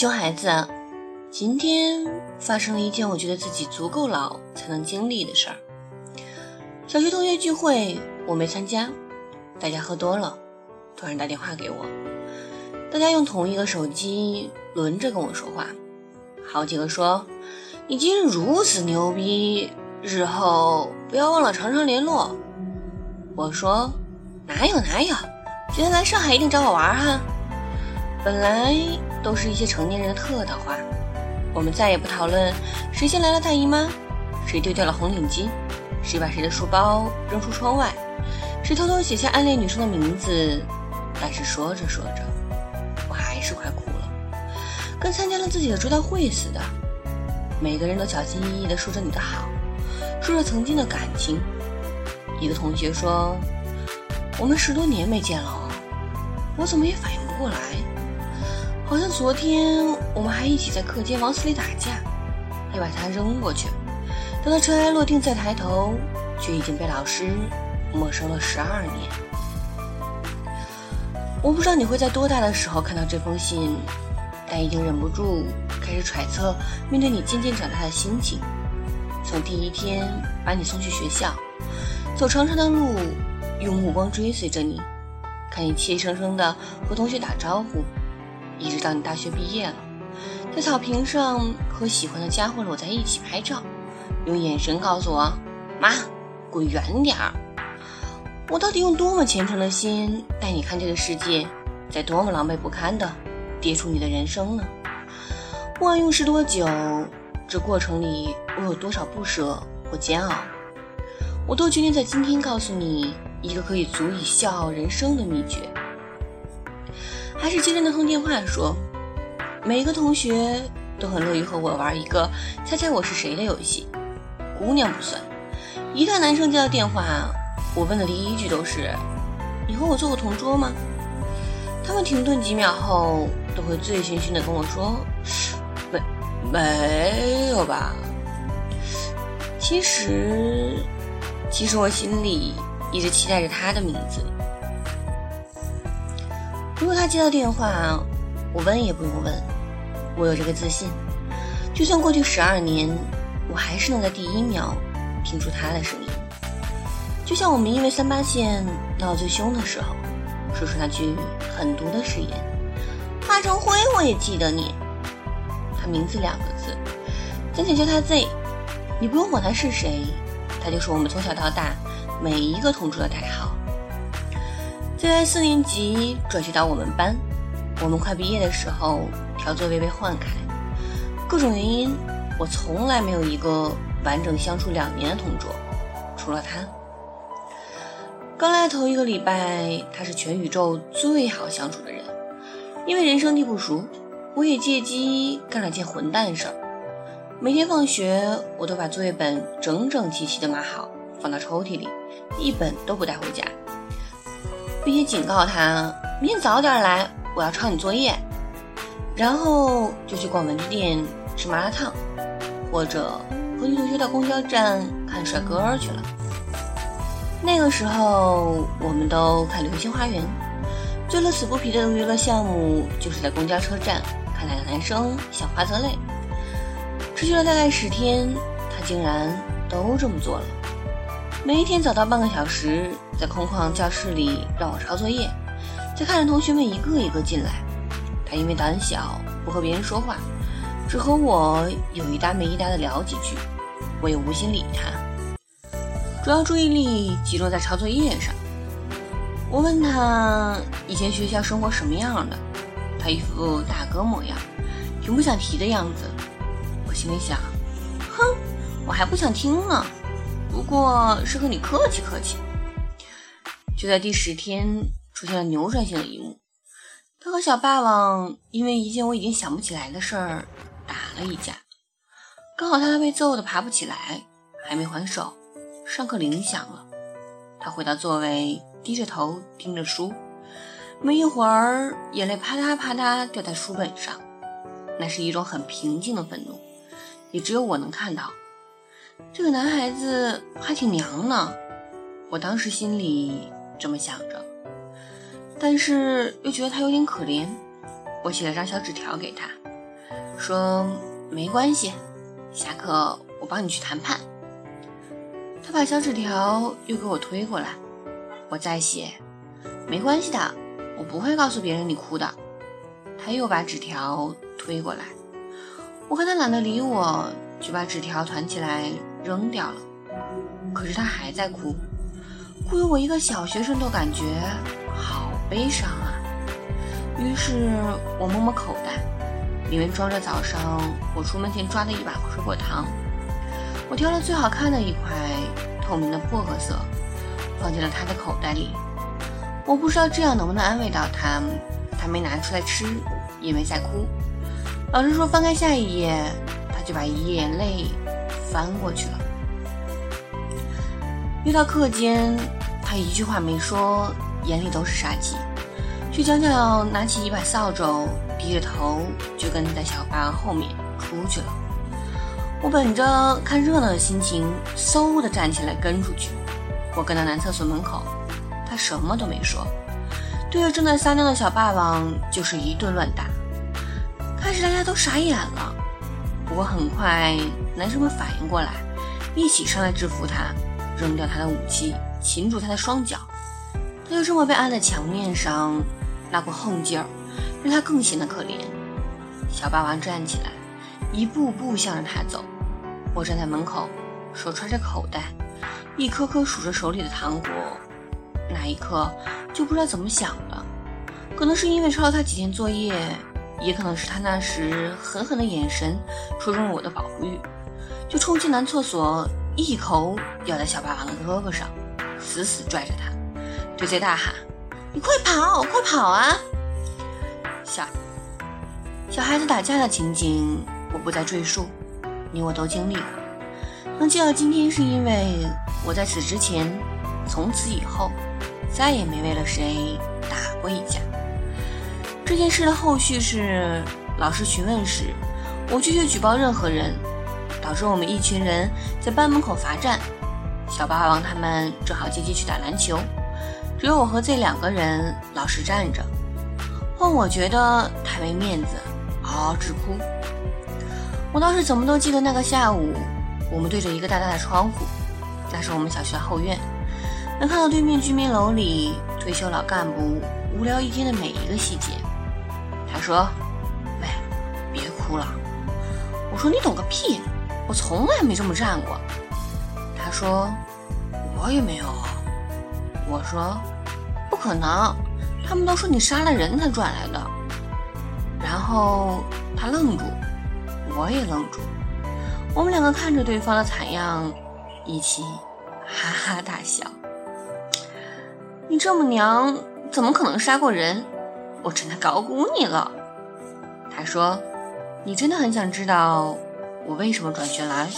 熊孩子，今天发生了一件我觉得自己足够老才能经历的事儿。小学同学聚会，我没参加，大家喝多了，突然打电话给我，大家用同一个手机轮着跟我说话，好几个说：“你今日如此牛逼，日后不要忘了常常联络。”我说：“哪有哪有，今天来上海一定找我玩哈。”本来都是一些成年人的客套话，我们再也不讨论谁先来了大姨妈，谁丢掉了红领巾，谁把谁的书包扔出窗外，谁偷偷写下暗恋女生的名字。但是说着说着，我还是快哭了，跟参加了自己的追悼会似的。每个人都小心翼翼地说着你的好，说着曾经的感情。一个同学说：“我们十多年没见了。”我怎么也反应不过来。好像昨天我们还一起在课间往死里打架，又把他扔过去。等到尘埃落定再抬头，却已经被老师没收了十二年。我不知道你会在多大的时候看到这封信，但已经忍不住开始揣测面对你渐渐长大的心情。从第一天把你送去学校，走长长的路，用目光追随着你，看你怯生生的和同学打招呼。一直到你大学毕业了，在草坪上和喜欢的家伙搂在一起拍照，用眼神告诉我：“妈，滚远点儿！”我到底用多么虔诚的心带你看这个世界，在多么狼狈不堪的跌出你的人生呢？不管用时多久，这过程里我有多少不舍或煎熬，我都决定在今天告诉你一个可以足以笑傲人生的秘诀。还是接着那通电话说，每个同学都很乐意和我玩一个猜猜我是谁的游戏。姑娘不算，一旦男生接到电话，我问的第一句都是：“你和我做过同桌吗？”他们停顿几秒后，都会醉醺醺的跟我说：“没，没有吧。”其实，其实我心里一直期待着他的名字。如果他接到电话，我问也不用问，我有这个自信，就算过去十二年，我还是能在第一秒听出他的声音。就像我们因为三八线闹最凶的时候，说出那句狠毒的誓言：“化成灰，我也记得你。”他名字两个字，暂且叫他 Z。你不用管他是谁，他就是我们从小到大每一个同桌的代号。在四年级转学到我们班，我们快毕业的时候调座位被换开，各种原因，我从来没有一个完整相处两年的同桌，除了他。刚来头一个礼拜，他是全宇宙最好相处的人，因为人生地不熟，我也借机干了件混蛋事儿。每天放学，我都把作业本整整齐齐的码好，放到抽屉里，一本都不带回家。并且警告他明天早点来，我要抄你作业。然后就去逛文具店吃麻辣烫，或者和女同学到公交站看帅哥去了。那个时候，我们都看《流星花园》，最乐此不疲的娱乐项目就是在公交车站看两个男生想花泽类。持续了大概十天，他竟然都这么做了。每一天早到半个小时，在空旷教室里让我抄作业，再看着同学们一个一个进来。他因为胆小，不和别人说话，只和我有一搭没一搭的聊几句。我也无心理他，主要注意力集中在抄作业上。我问他以前学校生活什么样的，他一副大哥模样，挺不想提的样子。我心里想，哼，我还不想听呢。不过是和你客气客气。就在第十天，出现了扭转性的一幕，他和小霸王因为一件我已经想不起来的事儿打了一架。刚好他被揍得爬不起来，还没还手，上课铃响了。他回到座位，低着头盯着书，没一会儿，眼泪啪嗒啪嗒掉在书本上。那是一种很平静的愤怒，也只有我能看到。这个男孩子还挺娘呢，我当时心里这么想着，但是又觉得他有点可怜。我写了张小纸条给他，说没关系，下课我帮你去谈判。他把小纸条又给我推过来，我再写，没关系的，我不会告诉别人你哭的。他又把纸条推过来，我看他懒得理我，就把纸条团起来扔掉了。可是他还在哭，哭得我一个小学生都感觉好悲伤啊。于是我摸摸口袋，里面装着早上我出门前抓的一把水果糖。我挑了最好看的一块透明的薄荷色，放进了他的口袋里。我不知道这样能不能安慰到他。他没拿出来吃，也没再哭。老师说翻开下一页，他就把一页眼泪翻过去了。遇到课间，他一句话没说，眼里都是杀气，却悄悄拿起一把扫帚，低着头就跟在小霸王后面出去了。我本着看热闹的心情，嗖的站起来跟出去。我跟到男厕所门口，他什么都没说。对着正在撒尿的小霸王就是一顿乱打，开始大家都傻眼了。不过很快男生们反应过来，一起上来制服他，扔掉他的武器，擒住他的双脚。他就这么被按在墙面上，那股横劲儿让他更显得可怜。小霸王站起来，一步步向着他走。我站在门口，手揣着口袋，一颗颗数着手里的糖果。那一刻就不知道怎么想的，可能是因为抄了他几天作业，也可能是他那时狠狠的眼神戳中了我的保护欲，就冲进男厕所，一口咬在小霸王的胳膊上，死死拽着他，对贼大喊：“你快跑，快跑啊！”小小孩子打架的情景我不再赘述，你我都经历过。能记到今天，是因为我在此之前，从此以后。再也没为了谁打过一架。这件事的后续是，老师询问时，我拒绝举报任何人，导致我们一群人在班门口罚站。小霸王他们正好积极去打篮球，只有我和这两个人老实站着，换我觉得太没面子，嗷嗷直哭。我倒是怎么都记得那个下午，我们对着一个大大的窗户，那是我们小学的后院。能看到对面居民楼里退休老干部无聊一天的每一个细节。他说：“喂，别哭了。”我说：“你懂个屁！我从来没这么站过。”他说：“我也没有。”我说：“不可能，他们都说你杀了人才转来的。”然后他愣住，我也愣住，我们两个看着对方的惨样，一起哈哈大笑。你这么娘，怎么可能杀过人？我真的高估你了。他说：“你真的很想知道我为什么转学来？”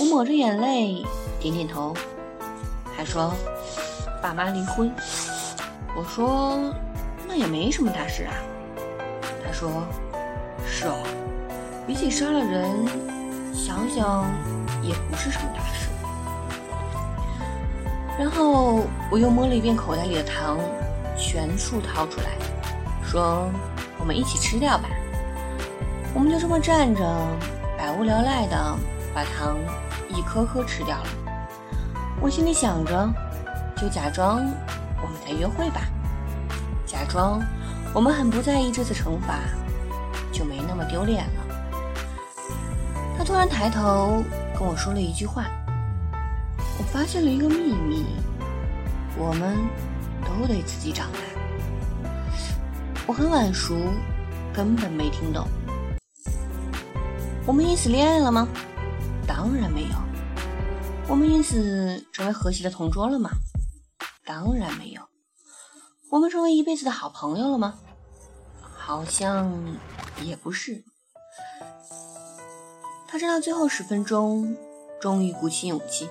我抹着眼泪点点头。他说：“爸妈离婚。”我说：“那也没什么大事啊。”他说：“是哦，比起杀了人，想想也不是什么大事。”然后我又摸了一遍口袋里的糖，全数掏出来，说：“我们一起吃掉吧。”我们就这么站着，百无聊赖的把糖一颗颗吃掉了。我心里想着，就假装我们在约会吧，假装我们很不在意这次惩罚，就没那么丢脸了。他突然抬头跟我说了一句话。我发现了一个秘密，我们都得自己长大。我很晚熟，根本没听懂。我们因此恋爱了吗？当然没有。我们因此成为和谐的同桌了吗？当然没有。我们成为一辈子的好朋友了吗？好像也不是。他站到最后十分钟，终于鼓起勇气。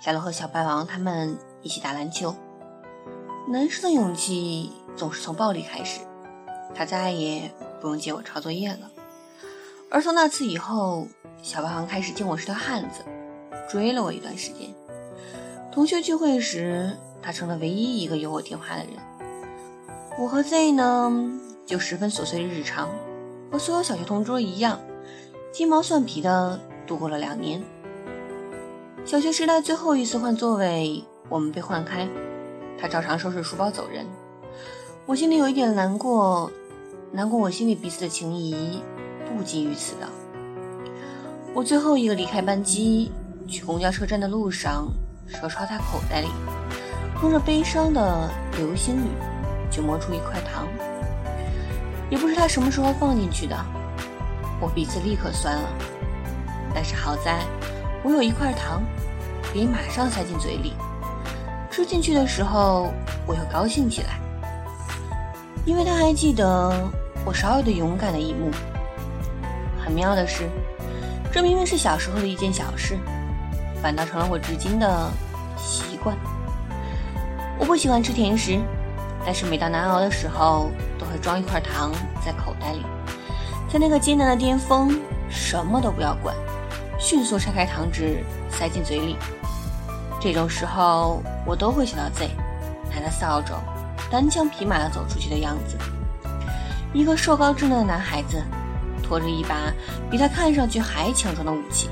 下楼和小白王他们一起打篮球。男生的勇气总是从暴力开始。他再也不用接我抄作业了。而从那次以后，小霸王开始敬我是条汉子，追了我一段时间。同学聚会时，他成了唯一一个有我电话的人。我和 Z 呢，就十分琐碎的日常，和所有小学同桌一样，鸡毛蒜皮的度过了两年。小学时代最后一次换座位，我们被换开，他照常收拾书包走人。我心里有一点难过，难过我心里彼此的情谊不及于此的。我最后一个离开班机，去公交车站的路上，手抄他口袋里，通着悲伤的流星雨，就摸出一块糖。也不知他什么时候放进去的，我鼻子立刻酸了。但是好在，我有一块糖，可以马上塞进嘴里。吃进去的时候，我又高兴起来，因为他还记得我少有的勇敢的一幕。很妙的是。这明明是小时候的一件小事，反倒成了我至今的习惯。我不喜欢吃甜食，但是每到难熬的时候，都会装一块糖在口袋里，在那个艰难的巅峰，什么都不要管，迅速拆开糖纸塞进嘴里。这种时候，我都会想到 Z，拿着扫帚，单枪匹马地走出去的样子，一个瘦高稚嫩的男孩子。拖着一把比他看上去还强壮的武器，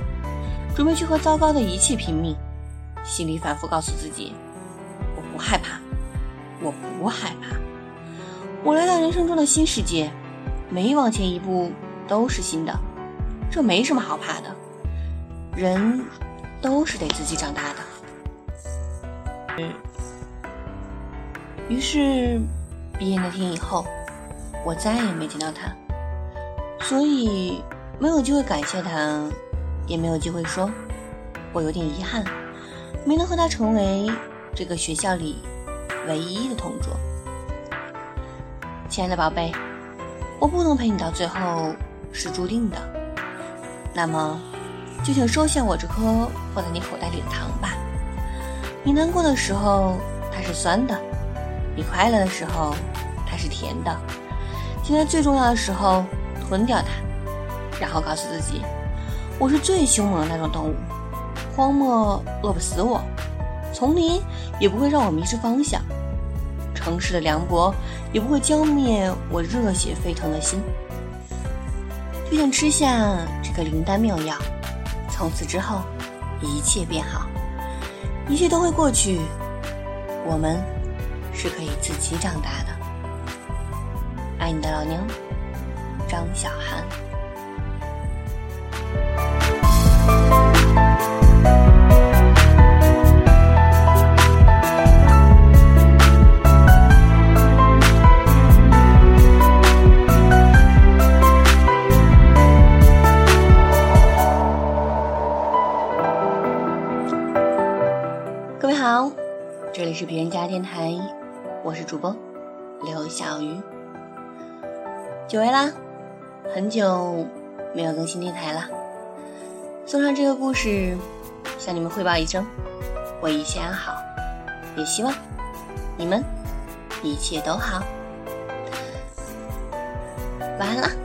准备去和糟糕的一切拼命。心里反复告诉自己：“我不害怕，我不害怕。我来到人生中的新世界，每往前一步都是新的，这没什么好怕的。人都是得自己长大的。”于是，毕业那天以后，我再也没见到他。所以没有机会感谢他，也没有机会说，我有点遗憾，没能和他成为这个学校里唯一的同桌。亲爱的宝贝，我不能陪你到最后是注定的，那么就请收下我这颗放在你口袋里的糖吧。你难过的时候它是酸的，你快乐的时候它是甜的，现在最重要的时候。吞掉它，然后告诉自己，我是最凶猛的那种动物，荒漠饿不死我，丛林也不会让我迷失方向，城市的凉薄也不会浇灭我热血沸腾的心。就像吃下这个灵丹妙药，从此之后一切变好，一切都会过去，我们是可以自己长大的。爱你的老娘。张小涵，里是别人家电台，我是主播刘小鱼，久违啦。很久没有更新电台了，送上这个故事，向你们汇报一声，我一切安好，也希望你们一切都好，晚安了。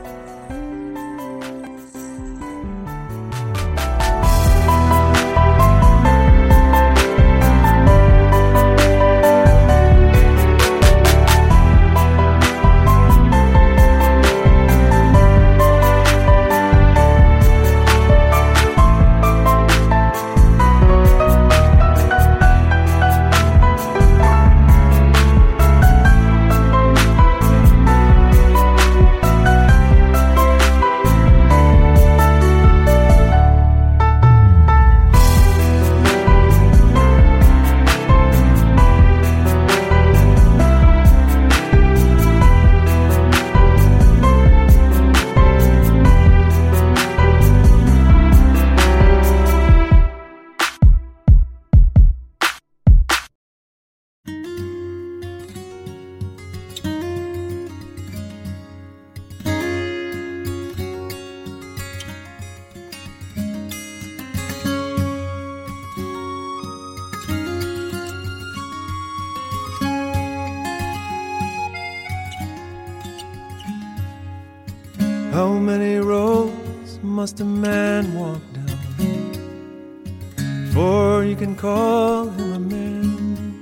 How many roads must a man walk down before you can call him a man?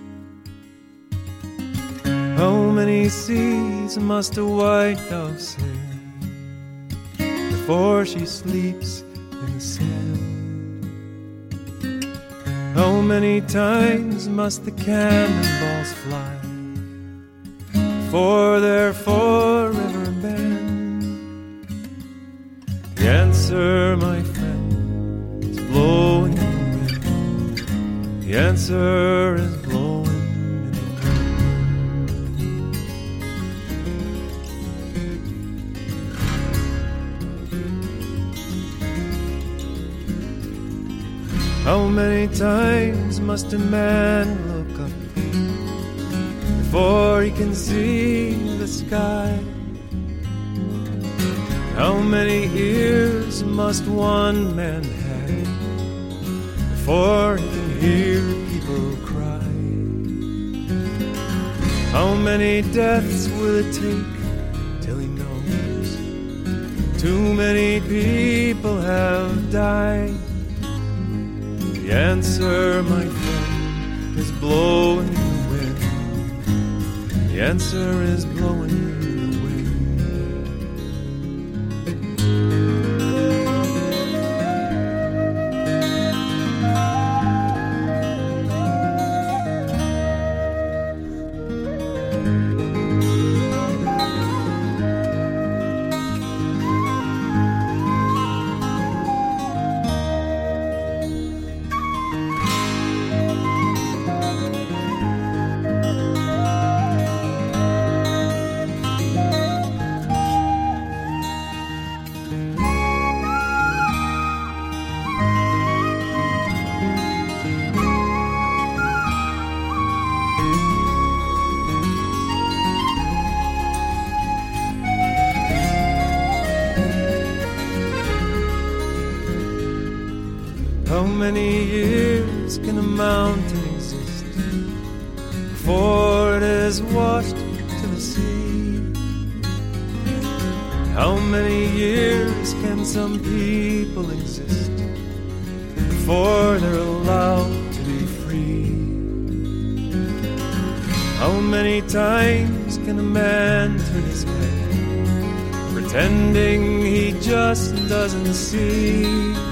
How many seas must a white dove sail before she sleeps in the sand? How many times must the cannonballs fly before they're forever banned? Answer, my friend, is blowing in the wind. The answer is blowing in the wind. How many times must a man look up before he can see the sky? How many ears must one man have before he can hear people cry? How many deaths will it take till he knows too many people have died? The answer, my friend, is blowing in the wind. The answer is blowing How many years can a mountain exist before it is washed to the sea? How many years can some people exist before they're allowed to be free? How many times can a man turn his head pretending he just doesn't see?